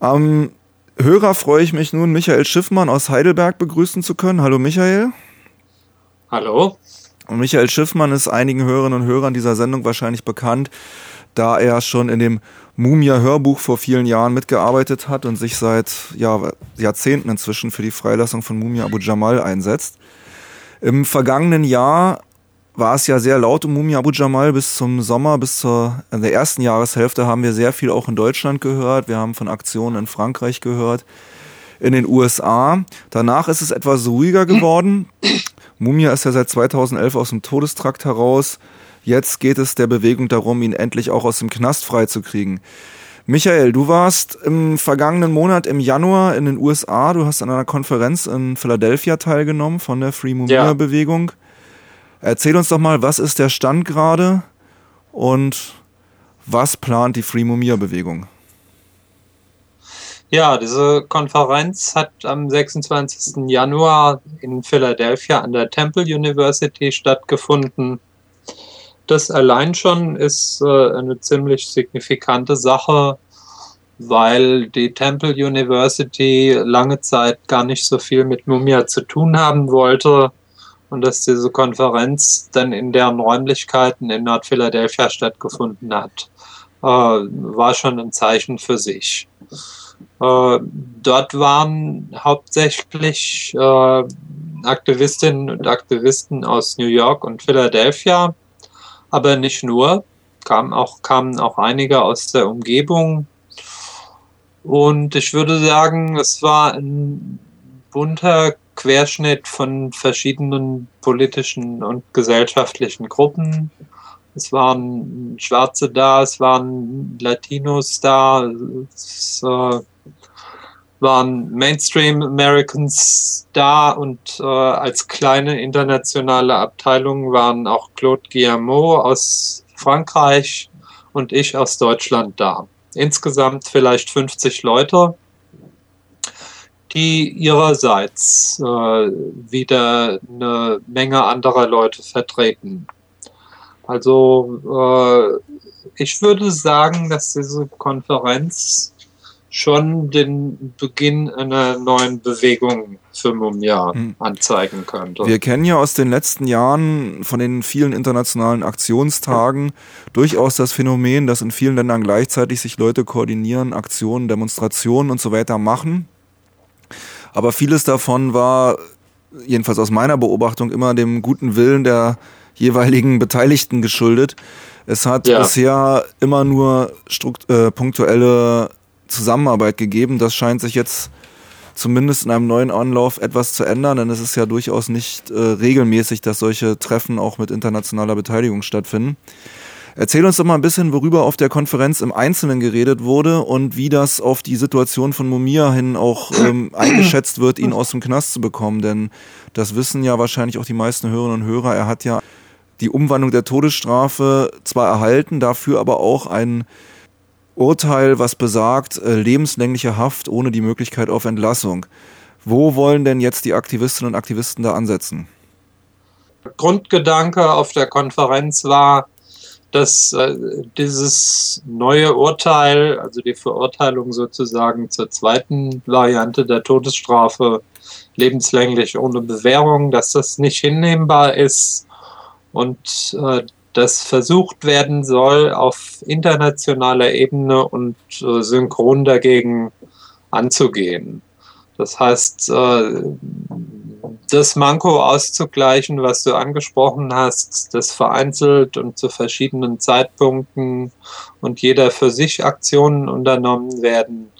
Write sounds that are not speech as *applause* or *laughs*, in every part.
Am Hörer freue ich mich nun, Michael Schiffmann aus Heidelberg begrüßen zu können. Hallo Michael. Hallo. Und Michael Schiffmann ist einigen Hörerinnen und Hörern dieser Sendung wahrscheinlich bekannt, da er schon in dem Mumia-Hörbuch vor vielen Jahren mitgearbeitet hat und sich seit ja, Jahrzehnten inzwischen für die Freilassung von Mumia Abu Jamal einsetzt. Im vergangenen Jahr war es ja sehr laut um Mumia Abu Jamal bis zum Sommer, bis zur in der ersten Jahreshälfte haben wir sehr viel auch in Deutschland gehört. Wir haben von Aktionen in Frankreich gehört, in den USA. Danach ist es etwas ruhiger geworden. *clears throat* Mumia ist ja seit 2011 aus dem Todestrakt heraus. Jetzt geht es der Bewegung darum, ihn endlich auch aus dem Knast freizukriegen. Michael, du warst im vergangenen Monat im Januar in den USA. Du hast an einer Konferenz in Philadelphia teilgenommen von der Free Mumia Bewegung. Ja. Erzähl uns doch mal, was ist der Stand gerade und was plant die Free Mumia Bewegung? Ja, diese Konferenz hat am 26. Januar in Philadelphia an der Temple University stattgefunden. Das allein schon ist äh, eine ziemlich signifikante Sache, weil die Temple University lange Zeit gar nicht so viel mit Mumia zu tun haben wollte und dass diese Konferenz dann in deren Räumlichkeiten in Nordphiladelphia stattgefunden hat, äh, war schon ein Zeichen für sich. Äh, dort waren hauptsächlich äh, Aktivistinnen und Aktivisten aus New York und Philadelphia, aber nicht nur, kamen auch, kamen auch einige aus der Umgebung. Und ich würde sagen, es war ein bunter Querschnitt von verschiedenen politischen und gesellschaftlichen Gruppen. Es waren Schwarze da, es waren Latinos da, es äh, waren Mainstream Americans da und äh, als kleine internationale Abteilung waren auch Claude Guillemot aus Frankreich und ich aus Deutschland da. Insgesamt vielleicht 50 Leute die ihrerseits äh, wieder eine Menge anderer Leute vertreten. Also äh, ich würde sagen, dass diese Konferenz schon den Beginn einer neuen Bewegung für Mumia hm. anzeigen könnte. Wir kennen ja aus den letzten Jahren von den vielen internationalen Aktionstagen durchaus das Phänomen, dass in vielen Ländern gleichzeitig sich Leute koordinieren, Aktionen, Demonstrationen und so weiter machen. Aber vieles davon war, jedenfalls aus meiner Beobachtung, immer dem guten Willen der jeweiligen Beteiligten geschuldet. Es hat ja. bisher immer nur äh, punktuelle Zusammenarbeit gegeben. Das scheint sich jetzt zumindest in einem neuen Anlauf etwas zu ändern, denn es ist ja durchaus nicht äh, regelmäßig, dass solche Treffen auch mit internationaler Beteiligung stattfinden. Erzähl uns doch mal ein bisschen, worüber auf der Konferenz im Einzelnen geredet wurde und wie das auf die Situation von Mumia hin auch ähm, *clears throat* eingeschätzt wird, ihn aus dem Knast zu bekommen. Denn das wissen ja wahrscheinlich auch die meisten Hörerinnen und Hörer. Er hat ja die Umwandlung der Todesstrafe zwar erhalten, dafür aber auch ein Urteil, was besagt, äh, lebenslängliche Haft ohne die Möglichkeit auf Entlassung. Wo wollen denn jetzt die Aktivistinnen und Aktivisten da ansetzen? Grundgedanke auf der Konferenz war, dass äh, dieses neue Urteil, also die Verurteilung sozusagen zur zweiten Variante der Todesstrafe, lebenslänglich ohne Bewährung, dass das nicht hinnehmbar ist und äh, das versucht werden soll, auf internationaler Ebene und äh, synchron dagegen anzugehen. Das heißt, äh, das Manko auszugleichen, was du angesprochen hast, das vereinzelt und zu verschiedenen Zeitpunkten und jeder für sich Aktionen unternommen werden.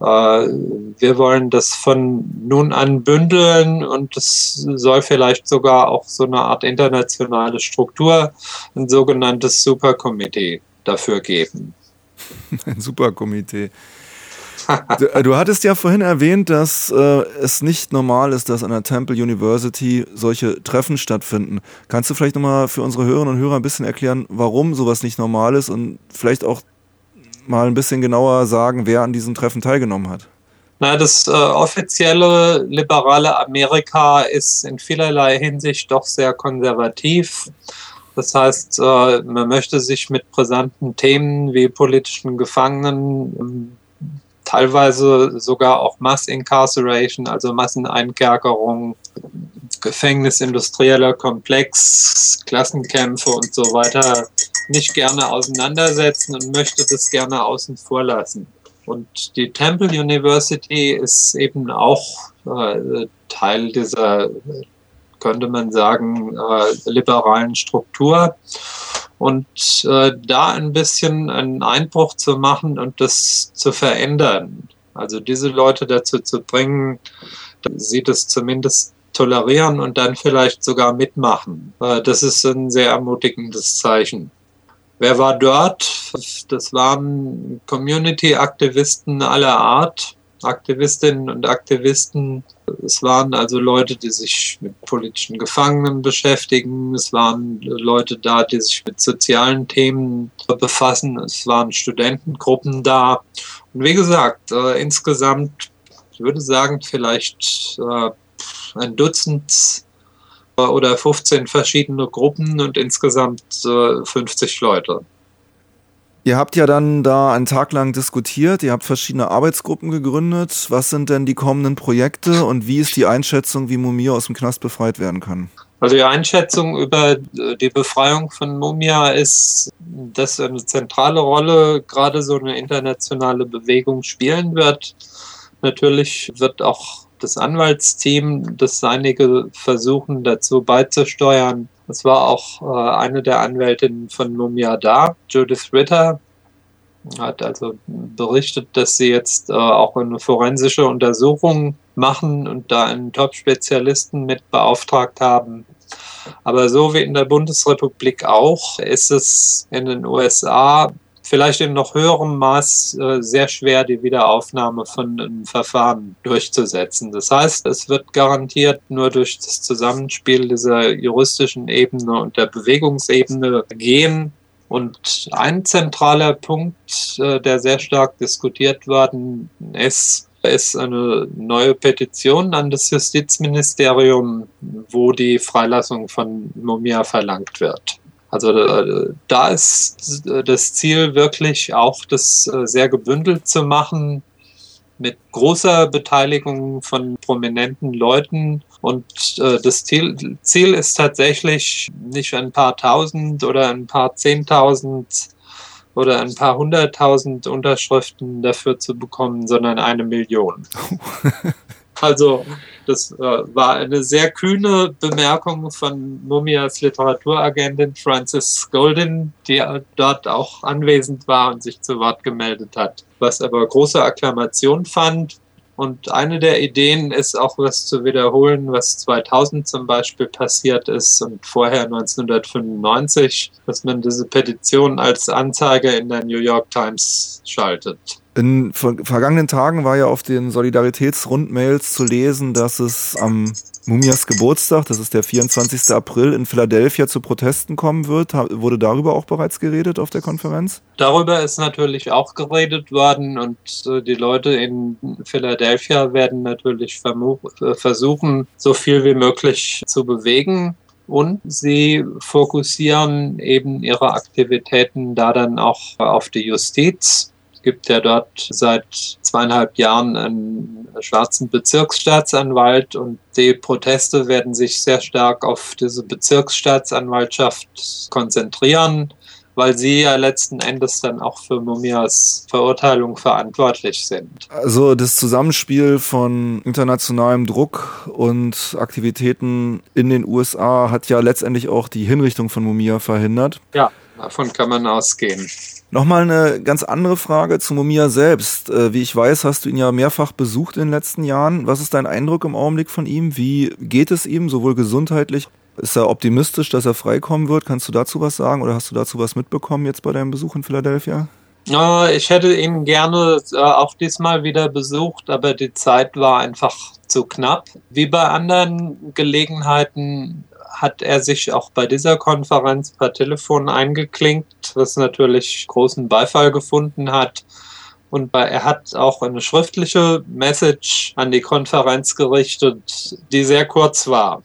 Äh, wir wollen das von nun an bündeln und es soll vielleicht sogar auch so eine Art internationale Struktur, ein sogenanntes Superkomitee dafür geben. *laughs* Ein Superkomitee. Du, äh, du, hattest ja vorhin erwähnt, dass äh, es nicht normal ist, dass an der Temple University solche Treffen stattfinden. Kannst du vielleicht nochmal für unsere Hörerinnen und Hörer ein bisschen erklären, warum sowas nicht normal ist und vielleicht auch mal ein bisschen genauer sagen, wer an diesen Treffen teilgenommen hat? Na, das äh, offizielle liberale Amerika ist in vielerlei Hinsicht doch sehr konservativ. Das heißt, äh, man möchte sich mit brisanten Themen wie politischen Gefangenen teilweise sogar auch Mass Incarceration, also Masseneinkerkerung, Gefängnis, industrieller Komplex, Klassenkämpfe und so weiter nicht gerne auseinandersetzen und möchte das gerne außen vor lassen. Und die Temple University ist eben auch äh, Teil dieser, könnte man sagen, äh, liberalen Struktur. Und äh, da ein bisschen einen Einbruch zu machen und das zu verändern. Also diese Leute dazu zu bringen, sie das zumindest tolerieren und dann vielleicht sogar mitmachen. Äh, das ist ein sehr ermutigendes Zeichen. Wer war dort? Das waren Community-Aktivisten aller Art, Aktivistinnen und Aktivisten. Es waren also Leute, die sich mit politischen Gefangenen beschäftigen. Es waren Leute da, die sich mit sozialen Themen befassen. Es waren Studentengruppen da. Und wie gesagt, äh, insgesamt, ich würde sagen, vielleicht äh, ein Dutzend oder 15 verschiedene Gruppen und insgesamt äh, 50 Leute. Ihr habt ja dann da einen Tag lang diskutiert, ihr habt verschiedene Arbeitsgruppen gegründet. Was sind denn die kommenden Projekte und wie ist die Einschätzung, wie Mumia aus dem Knast befreit werden kann? Also die Einschätzung über die Befreiung von Mumia ist, dass eine zentrale Rolle gerade so eine internationale Bewegung spielen wird. Natürlich wird auch das Anwaltsteam das Seinige versuchen dazu beizusteuern. Es war auch äh, eine der Anwältinnen von Mumia da, Judith Ritter, hat also berichtet, dass sie jetzt äh, auch eine forensische Untersuchung machen und da einen Top-Spezialisten mit beauftragt haben. Aber so wie in der Bundesrepublik auch, ist es in den USA vielleicht in noch höherem Maß äh, sehr schwer, die Wiederaufnahme von einem Verfahren durchzusetzen. Das heißt, es wird garantiert nur durch das Zusammenspiel dieser juristischen Ebene und der Bewegungsebene gehen. Und ein zentraler Punkt, äh, der sehr stark diskutiert worden ist, ist eine neue Petition an das Justizministerium, wo die Freilassung von Mumia verlangt wird. Also äh, da ist äh, das Ziel wirklich auch, das äh, sehr gebündelt zu machen mit großer Beteiligung von prominenten Leuten. Und das Ziel, Ziel ist tatsächlich nicht ein paar tausend oder ein paar zehntausend oder ein paar hunderttausend Unterschriften dafür zu bekommen, sondern eine Million. *laughs* Also das äh, war eine sehr kühne Bemerkung von Mumias Literaturagentin Frances Golden, die dort auch anwesend war und sich zu Wort gemeldet hat, was aber große Akklamation fand. Und eine der Ideen ist auch was zu wiederholen, was 2000 zum Beispiel passiert ist und vorher 1995, dass man diese Petition als Anzeige in der New York Times schaltet. In vergangenen Tagen war ja auf den Solidaritätsrundmails zu lesen, dass es am Mumias Geburtstag, das ist der 24. April, in Philadelphia zu Protesten kommen wird. Wurde darüber auch bereits geredet auf der Konferenz? Darüber ist natürlich auch geredet worden und äh, die Leute in Philadelphia werden natürlich äh, versuchen, so viel wie möglich zu bewegen. Und sie fokussieren eben ihre Aktivitäten da dann auch auf die Justiz gibt ja dort seit zweieinhalb Jahren einen schwarzen Bezirksstaatsanwalt und die Proteste werden sich sehr stark auf diese Bezirksstaatsanwaltschaft konzentrieren, weil sie ja letzten Endes dann auch für Mumias Verurteilung verantwortlich sind. Also das Zusammenspiel von internationalem Druck und Aktivitäten in den USA hat ja letztendlich auch die Hinrichtung von Mumia verhindert. Ja, davon kann man ausgehen. Nochmal eine ganz andere Frage zu Mumia selbst. Äh, wie ich weiß, hast du ihn ja mehrfach besucht in den letzten Jahren. Was ist dein Eindruck im Augenblick von ihm? Wie geht es ihm, sowohl gesundheitlich? Ist er optimistisch, dass er freikommen wird? Kannst du dazu was sagen oder hast du dazu was mitbekommen jetzt bei deinem Besuch in Philadelphia? Ich hätte ihn gerne äh, auch diesmal wieder besucht, aber die Zeit war einfach zu knapp. Wie bei anderen Gelegenheiten hat er sich auch bei dieser Konferenz per Telefon eingeklinkt, was natürlich großen Beifall gefunden hat. Und er hat auch eine schriftliche Message an die Konferenz gerichtet, die sehr kurz war.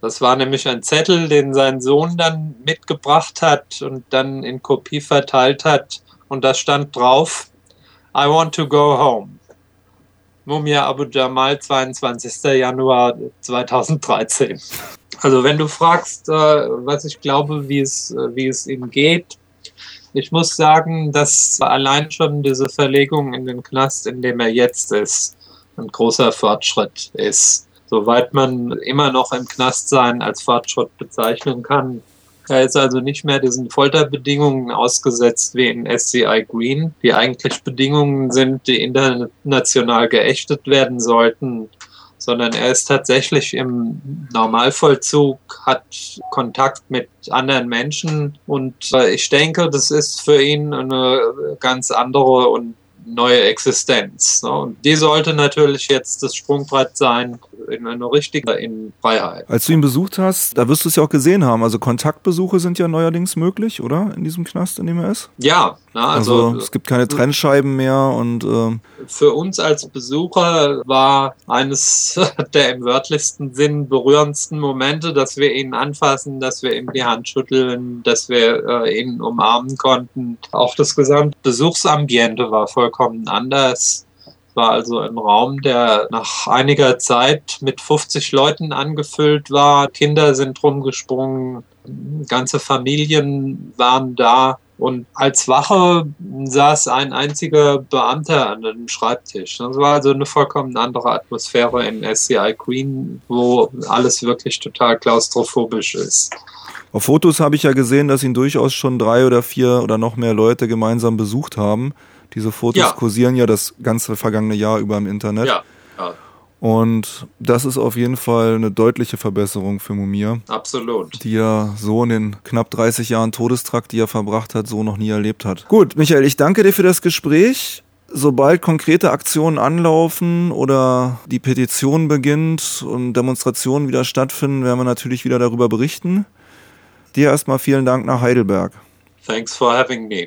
Das war nämlich ein Zettel, den sein Sohn dann mitgebracht hat und dann in Kopie verteilt hat. Und da stand drauf, I want to go home. Mumia Abu Jamal, 22. Januar 2013. Also wenn du fragst, äh, was ich glaube, wie es, äh, wie es ihm geht, ich muss sagen, dass allein schon diese Verlegung in den Knast, in dem er jetzt ist, ein großer Fortschritt ist. Soweit man immer noch im Knast sein als Fortschritt bezeichnen kann, er ist also nicht mehr diesen Folterbedingungen ausgesetzt wie in SCI Green, die eigentlich Bedingungen sind, die international geächtet werden sollten, sondern er ist tatsächlich im Normalvollzug, hat Kontakt mit anderen Menschen und äh, ich denke, das ist für ihn eine ganz andere und neue Existenz. Ne? Und die sollte natürlich jetzt das Sprungbrett sein in eine richtige in Freiheit. Als du ihn besucht hast, da wirst du es ja auch gesehen haben. Also Kontaktbesuche sind ja neuerdings möglich, oder? In diesem Knast, in dem er ist? Ja, na, also, also, es gibt keine Trennscheiben mehr und äh für uns als Besucher war eines *laughs* der im wörtlichsten Sinn berührendsten Momente, dass wir ihn anfassen, dass wir ihm die Hand schütteln, dass wir äh, ihn umarmen konnten. Auch das gesamte Besuchsambiente war vollkommen anders war also ein Raum, der nach einiger Zeit mit 50 Leuten angefüllt war. Kinder sind rumgesprungen, ganze Familien waren da. Und als Wache saß ein einziger Beamter an einem Schreibtisch. Das war also eine vollkommen andere Atmosphäre in SCI Queen, wo alles wirklich total klaustrophobisch ist. Auf Fotos habe ich ja gesehen, dass ihn durchaus schon drei oder vier oder noch mehr Leute gemeinsam besucht haben. Diese Fotos ja. kursieren ja das ganze vergangene Jahr über im Internet. Ja. ja. Und das ist auf jeden Fall eine deutliche Verbesserung für Mumia. Absolut. Die er so in den knapp 30 Jahren Todestrakt, die er verbracht hat, so noch nie erlebt hat. Gut, Michael, ich danke dir für das Gespräch. Sobald konkrete Aktionen anlaufen oder die Petition beginnt und Demonstrationen wieder stattfinden, werden wir natürlich wieder darüber berichten. Dir erstmal vielen Dank nach Heidelberg. Thanks for having me.